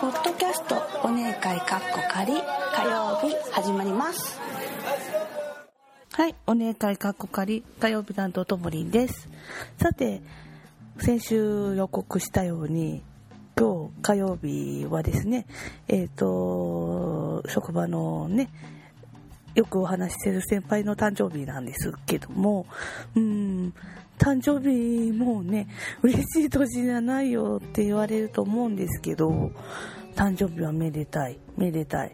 ポッドキャストお姉会かっこ仮火曜日始まりますはい、お姉会かっこ仮火曜日担当ともりんです。さて、先週予告したように、今日火曜日はですね、えっ、と、職場のね、よくお話ししてる先輩の誕生日なんですけども、うん、誕生日もうね、嬉しい年じゃないよって言われると思うんですけど、誕生日はめでたい、めでたい。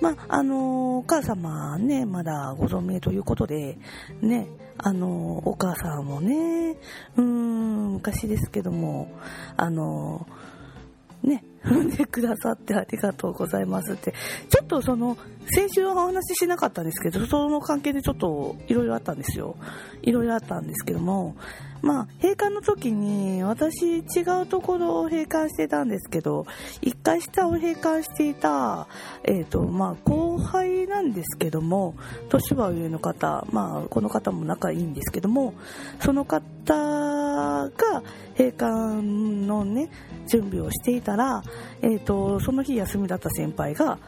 まあ、あのお母様ね、まだご存命ということで、ね、あのお母さんもね、うーん、昔ですけども、あのね、産んでくださってありがとうございますって、ちょっとその、先週はお話ししなかったんですけど、その関係でちょっといろいろあったんですよ。いろいろあったんですけども、まあ、閉館の時に、私違うところを閉館してたんですけど、一回下を閉館していた、えっ、と、まあ、後輩なんですけども、年は上の方、まあ、この方も仲いいんですけども、その方が閉館のね、準備をしていたら、えっ、と、その日休みだった先輩が、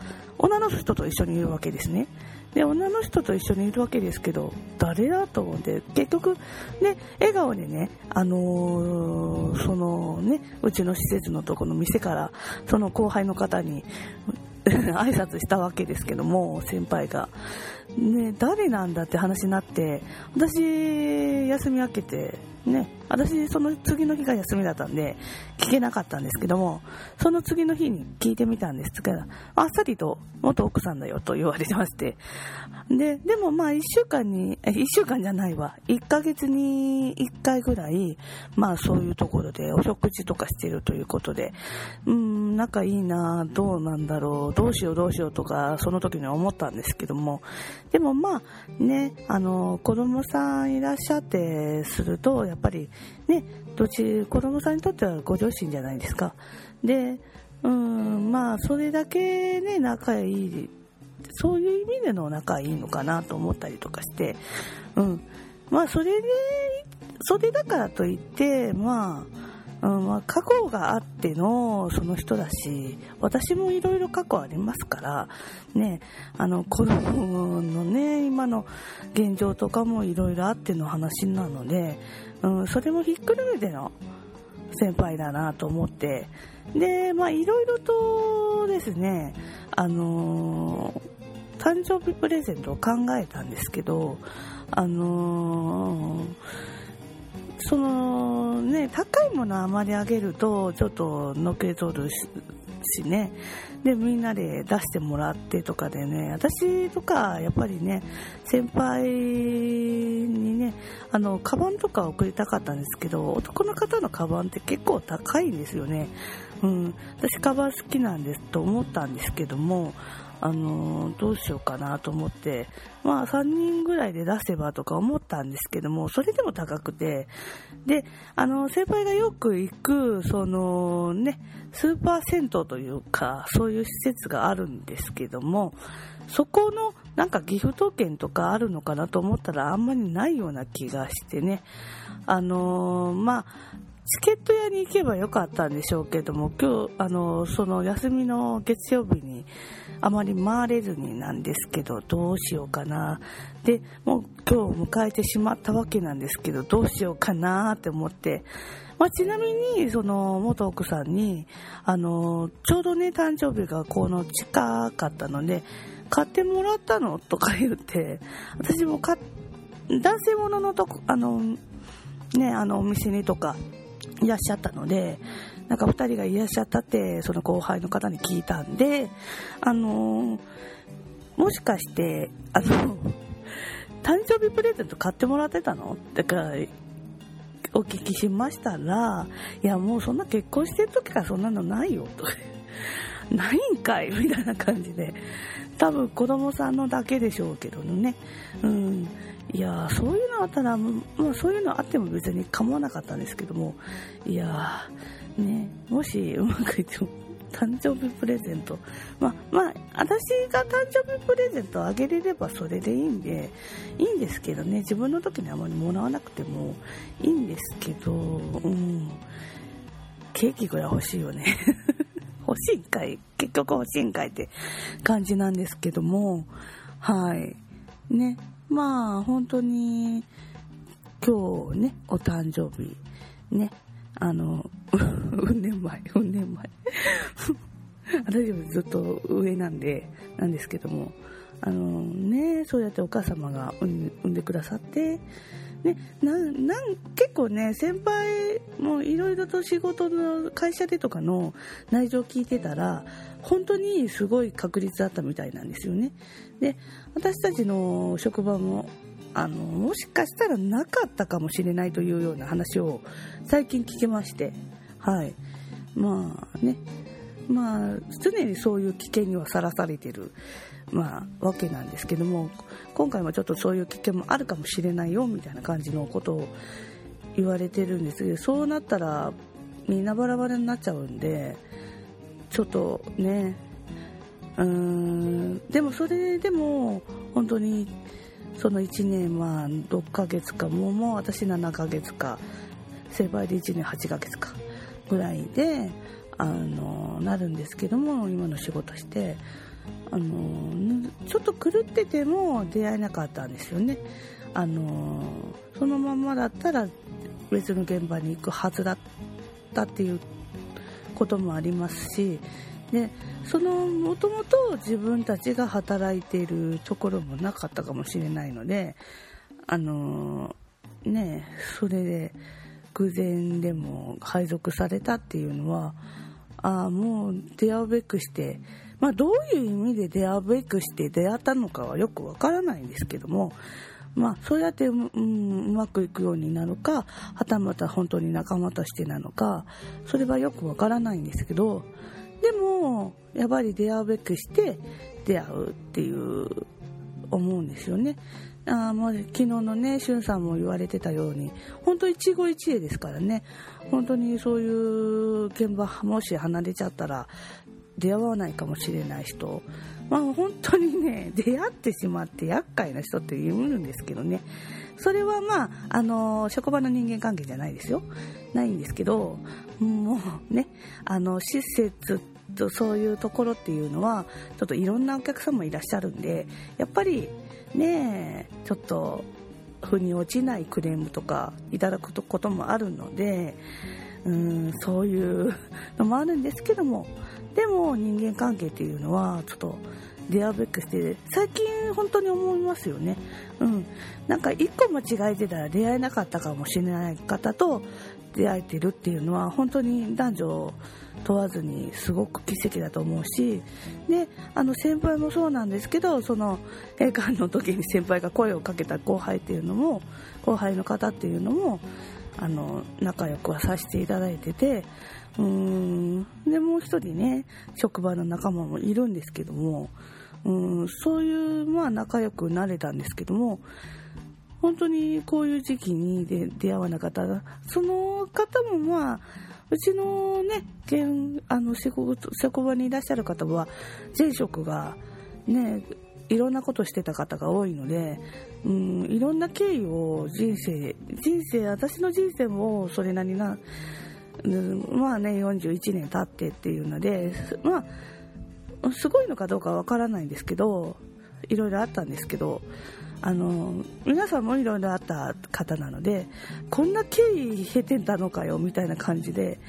女の人と一緒にいるわけですね。で、女の人と一緒にいるわけですけど、誰だと思って、結局、ね、笑顔でね、あのーそのね、うちの施設のとこの店から、その後輩の方に、挨拶したわけですけども、先輩が。ね、誰なんだって話になって、私、休み明けて、ね、私、その次の日が休みだったんで、聞けなかったんですけども、その次の日に聞いてみたんです。が、あっさりと元奥さんだよと言われてまして、で、でもまあ一週間に、え一週間じゃないわ、一ヶ月に一回ぐらい、まあそういうところでお食事とかしてるということで、うん、仲いいな、どうなんだろう、どうしようどうしようとか、その時に思ったんですけども、でもまあね、あの、子供さんいらっしゃってすると、やっぱりね、どっち、子供さんにとってはご両親じゃないですか。で、うん、まあそれだけね、仲いいそういう意味での仲いいのかなと思ったりとかして、うん。まあ、それで、それだからといって、まあ、うん、まあ、過去があってのその人だし、私もいろいろ過去ありますから、ね、あの、子供のね、今の現状とかもいろいろあっての話なので、うん、それもひっくるめての先輩だなと思って、で、まあ、いろいろとですね、あのー誕生日プレゼントを考えたんですけど、あのーそのね、高いものあまりあげると、ちょっとのけぞるししね。で、みんなで出してもらってとかでね、私とか、やっぱりね、先輩にね、あの、カバンとか送りたかったんですけど、男の方のカバンって結構高いんですよね。うん。私カバン好きなんですと思ったんですけども、あのどうしようかなと思って、まあ3人ぐらいで出せばとか思ったんですけども、それでも高くて、で、あの、先輩がよく行く、そのね、スーパー銭湯というか、そういう施設があるんですけども、そこのなんかギフト券とかあるのかなと思ったらあんまりないような気がしてね、あのまあ、チケット屋に行けばよかったんでしょうけども、今日、あの、その休みの月曜日にあまり回れずになんですけど、どうしようかな。で、もう今日迎えてしまったわけなんですけど、どうしようかなって思って、まあ、ちなみに、その、元奥さんに、あの、ちょうどね、誕生日がこの近かったので、買ってもらったのとか言って、私も男性もののとこ、あの、ね、あの、お店にとか、いらっしゃったので、なんか2人がいらっしゃったって、その後輩の方に聞いたんで、あのーもしかして、あの、誕生日プレゼント買ってもらってたの？ってか、お聞きしましたら、いや、もうそんな結婚してる時からそんなのないよ、と。ないんかい？みたいな感じで。多分子供さんのだけでしょうけどね。うん。いやそういうのあったら、まあ、そういうのあっても別に構わなかったんですけども、いやね、もしうまくいっても、誕生日プレゼント。まあ、まあ、私が誕生日プレゼントあげれればそれでいいんで、いいんですけどね、自分の時にあまりもらわなくてもいいんですけど、うん。ケーキぐらい欲しいよね。欲しいんかい結局欲しいんかいって感じなんですけどもはいねまあ本当に今日ねお誕生日ねあのうん年前うん年前。私よりずっと上なんでなんですけどもあのねそうやってお母様が産んでくださってね、なんなん結構ね先輩もいろいろと仕事の会社でとかの内情を聞いてたら本当にすごい確率だったみたいなんですよね。で私たちの職場もあのもしかしたらなかったかもしれないというような話を最近聞きまして。はい。まあね。まあ常にそういう危険にはさらされているまあ、わけなんですけども今回もちょっとそういう危険もあるかもしれないよみたいな感じのことを言われてるんですけどそうなったらみんなバラバラになっちゃうんでちょっとねうんでもそれでも本当にその1年は6ヶ月かもうもう私7ヶ月か先輩で1年8ヶ月かぐらいであのなるんですけども今の仕事してあのちょっと狂ってても出会えなかったんですよね。あのそのままだったら別の現場に行くはずだったっていうこともありますしでそのもともと自分たちが働いているところもなかったかもしれないのであのねそれで偶然でも配属されたっていうのはああもう出会うべくしてまあ、どういう意味で出会うべくして出会ったのかはよくわからないんですけども、まあ、そうやってう,、ん、うまくいくようになるかはたまた本当に仲間としてなのかそれはよくわからないんですけどでもやっぱり出会うべくして出会うっていう思うんですよね。あもう昨日のね、しゅんさんも言われてたように、本当一期一会ですからね、本当にそういう現場、もし離れちゃったら、出会わないかもしれない人、まあ、本当にね 出会ってしまって厄介な人っているんですけどね。それはまああの職場の人間関係じゃないですよ。ないんですけどもうねあの施設とそういうところっていうのはちょっといろんなお客さんもいらっしゃるんでやっぱりねえちょっと腑に落ちないクレームとかいただくこともあるのでうんそういうのもあるんですけども。でも人間関係っていうのはちょっと出会うべくして最近本当に思いますよね。うん。なんか一個間違えてたら出会えなかったかもしれない方と出会えてるっていうのは本当に男女問わずにすごく奇跡だと思うしであの先輩もそうなんですけどその閉館の時に先輩が声をかけた後輩っていうのも後輩の方っていうのもあの仲良くはさせていただいててうーん。でもう一人ね職場の仲間もいるんですけどもうんそういうまあ仲良くなれたんですけども本当にこういう時期に出会わなかった。その方もまあうちのね現あの職場にいらっしゃる方は前職がねいろんなことしてた方が多いので、うん、いろんな経緯を人生人生私の人生もそれなりなまあね41年経ってっていうのでまあすごいのかどうかわからないんですけどいろいろあったんですけどあの皆さんもいろいろあった方なのでこんな経緯経てたのかよみたいな感じで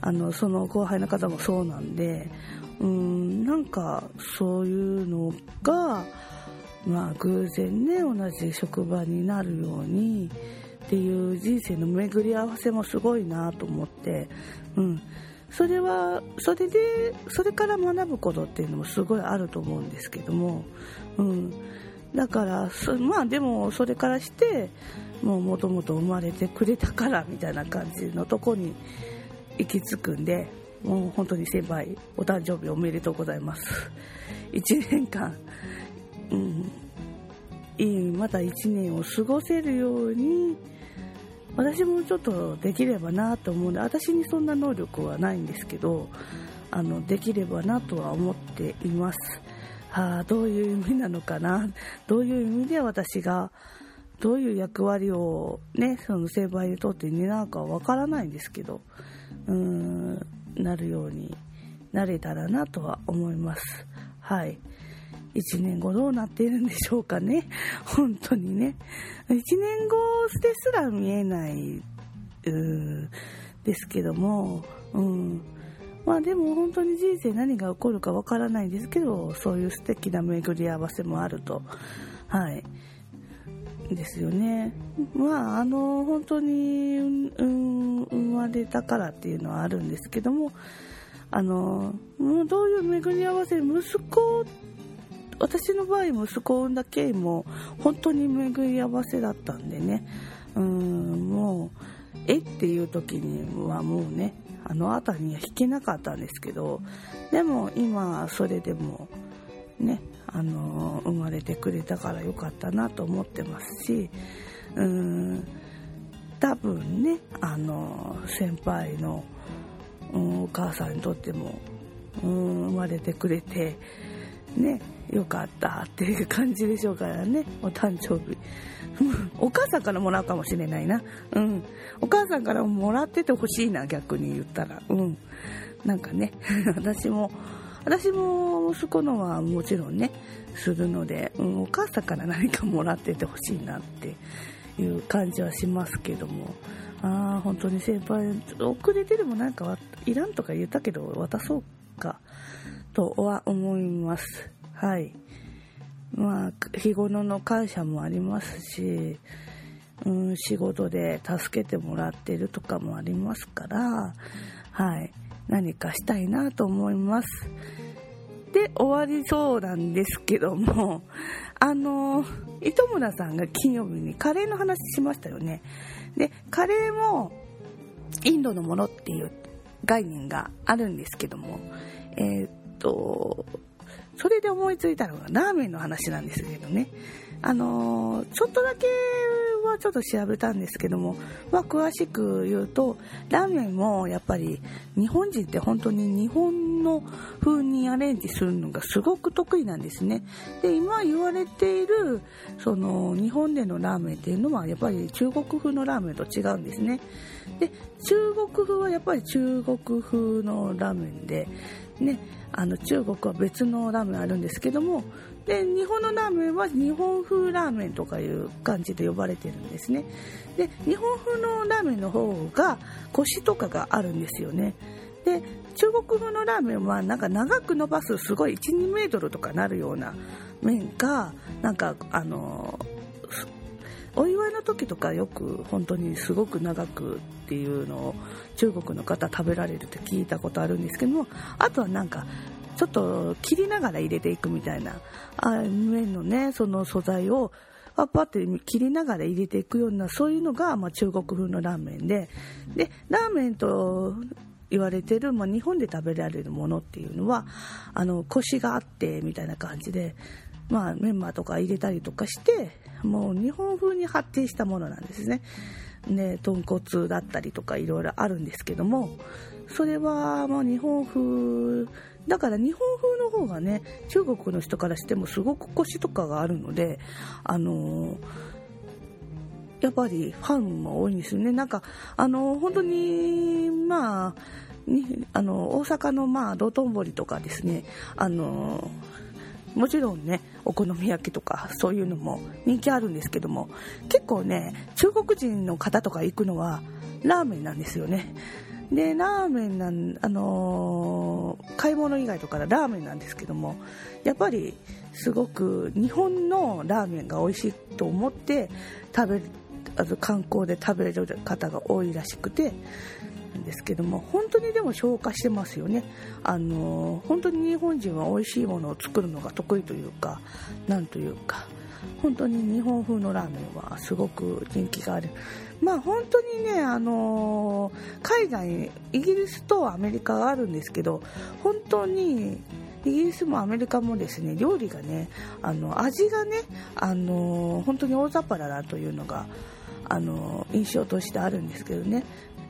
あのその後輩の方もそうなんでうんなんかそういうのがまあ偶然ね同じ職場になるようにっていう人生の巡り合わせもすごいなと思って、うん、それはそれでそれから学ぶことっていうのもすごいあると思うんですけども、うん、だからまあでもそれからしてもうもともと生まれてくれたからみたいな感じのとこに行き着くんでもう本当に先輩お誕生日おめでとうございます。1年間、うん、いいまた1年を過ごせるように私もちょっとできればなと思うんで私にそんな能力はないんですけどあのできればなとは思っています、はあ、どういう意味なのかな。どういう意味で私がどういう役割をねその成敗にとって担うかはわからないんですけどうーんなるようになれたらなとは思います。はい。1年後どうなっているんでしょうかね。本当にね。1年後ですら見えないですけどもうん。まあでも本当に人生何が起こるかわからないですけどそういう素敵な巡り合わせもあると。はい。ですよね。まああの本当に、うん、生まれたからっていうのはあるんですけどもあのどういう巡り合わせ息子私の場合息子を産んだ経緯も本当に巡り合わせだったんでね。うんもうえ？っていう時にはもうねあの辺りには弾けなかったんですけどでも今それでもねあの生まれてくれたからよかったなと思ってますしうん多分ねあの先輩の、お母さんにとっても、うん、生まれてくれてねよかったっていう感じでしょうからねお誕生日。お母さんからもらうかもしれないな。うん。お母さんからもらっててほしいな逆に言ったら。うん。なんかね 私も私も息子のはもちろんねするので、うん、お母さんから何かもらっててほしいなっていう感じはしますけども。ああ本当に先輩遅れてでもなんかいらんとか言ったけど渡そうとは思いますはいまあ日頃の感謝もありますし、うん、仕事で助けてもらってるとかもありますからはい何かしたいなと思います。で、終わりそうなんですけども、あの、糸村さんが金曜日にカレーの話しましたよね。で、カレーもインドのものっていう概念があるんですけども、えー、と、それで思いついたのがラーメンの話なんですけどね。あのちょっとだけはちょっと調べたんですけども、まあ、詳しく言うとラーメンもやっぱり日本人って本当に日本の風にアレンジするのがすごく得意なんですね。で今言われているその日本でのラーメンっていうのはやっぱり中国風のラーメンと違うんですね。で中国風はやっぱり中国風のラーメンでねあの中国は別のラーメンあるんですけどもで日本のラーメンは日本風ラーメンとかいう感じで呼ばれてるんですね。で日本風のラーメンの方がコシとかがあるんですよね。で中国風のラーメンはなんか長く伸ばすすごい12メートルとかなるような麺かなんかあのお祝いの時とかよく本当にすごく長くっていうのを中国の方食べられるって聞いたことあるんですけどもあとはなんかちょっと切りながら入れていくみたいな麺のねその素材をパッパって切りながら入れていくようなそういうのが、まあ、中国風のラーメンで。でラーメンと言われてる、まあ、日本で食べられるものっていうのはあのコシがあってみたいな感じで、まあ、メンマとか入れたりとかしてもう日本風に発展したものなんですね。ね豚骨だったりとかいろいろあるんですけどもそれはまあ日本風だから日本風の方がね中国の人からしてもすごくコシとかがあるのであのやっぱりファンも多いんですよね。なんかあの本当にまあにあの大阪のまあ道頓堀とかですねあのもちろんねお好み焼きとかそういうのも人気あるんですけども結構ね中国人の方とか行くのはラーメンなんですよね。でラーメンなんあのー、買い物以外とかラーメンなんですけどもやっぱりすごく日本のラーメンが美味しいと思って食べあの観光で食べる方が多いらしくてですけども本当にでも消化してますよね。あの本当に日本人は美味しいものを作るのが得意というかなんというか本当に日本風のラーメンはすごく人気がある。まあ本当にねあの海外イギリスとアメリカがあるんですけど本当にイギリスもアメリカもですね料理がねあの味がねあの本当に大雑把だなというのがあの印象としてあるんですけどね。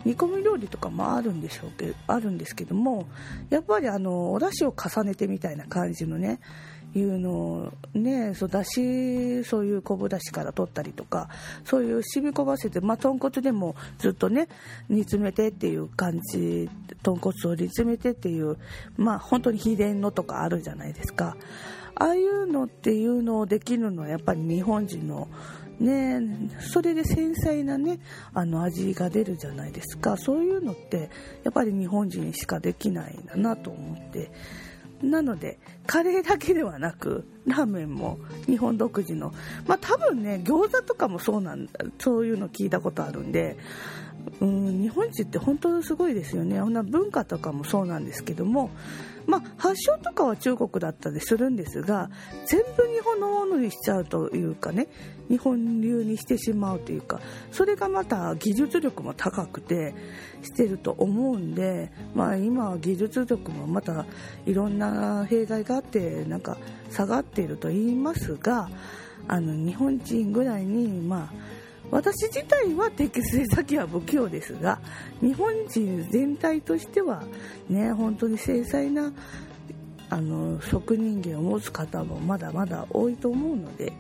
煮込み料理とかもあるんでしょうけどあるんですけどもやっぱりあのお出汁を重ねてみたいな感じのねいうのをねそうだしそういう昆布だしから取ったりとかそういう染み込ませて、まあ、豚骨でもずっとね煮詰めてっていう感じ豚骨を煮詰めてっていうまあ本当に秘伝のとかあるじゃないですか。ああいうのっていうのをできるのはやっぱり日本人のねそれで繊細なねあの味が出るじゃないですか。そういうのってやっぱり日本人しかできないんだなと思って。なのでカレーだけではなくラーメンも日本独自の。まあ多分ね餃子とかもそうなんだそういうの聞いたことあるんでうん日本人って本当にすごいですよね。文化とかもそうなんですけどもまあ、発祥とかは中国だったりするんですが全部日本のものにしちゃうというかね日本流にしてしまうというかそれがまた技術力も高くてしてると思うんで、まあ、今は技術力もまたいろんな弊害があってなんか下がっていると言いますがあの日本人ぐらいにまあ私自体は適正先は不器用ですが日本人全体としてはね本当に繊細なあの職人芸を持つ方もまだまだ多いと思うので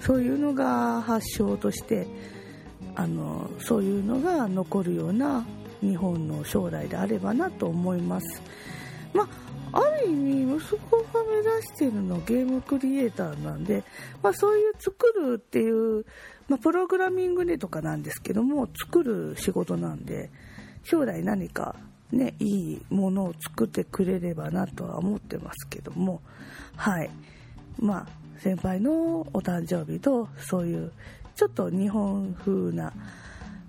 そういうのが発祥としてあのそういうのが残るような日本の将来であればなと思います。まあある意味息子が目指してるのゲームクリエイターなんで、まあ、そういう作るっていうまあ、プログラミングでとかなんですけども作る仕事なんで将来何かねいいものを作ってくれればなとは思ってますけどもはい。まあ先輩のお誕生日とそういうちょっと日本風な、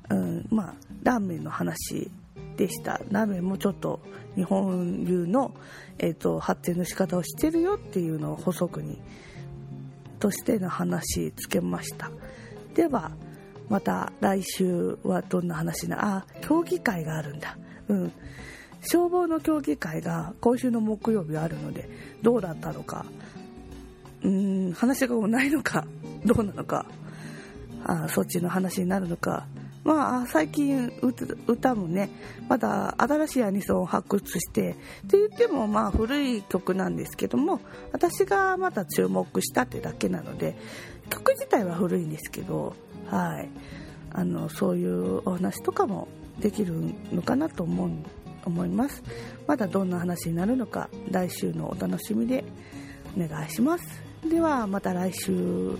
うん、まあラーメンの話でした。ラーメンもちょっと日本流の、えーと、発展の仕方をしてるよっていうのを補足にとしての話つけました。ではまた来週はどんな話なあ競技会があるんだ。うん。消防の競技会が今週の木曜日あるのでどうだったのか。うん話がもうないのかどうなのか。あそっちの話になるのか。まあ最近歌もねまだ新しいアニソンを発掘してって言ってもまあ古い曲なんですけども私がまた注目したってだけなので曲自体は古いんですけど、はい、あのそういうお話とかもできるのかなと思う思います。まだどんな話になるのか来週のお楽しみでお願いします。ではまた来週。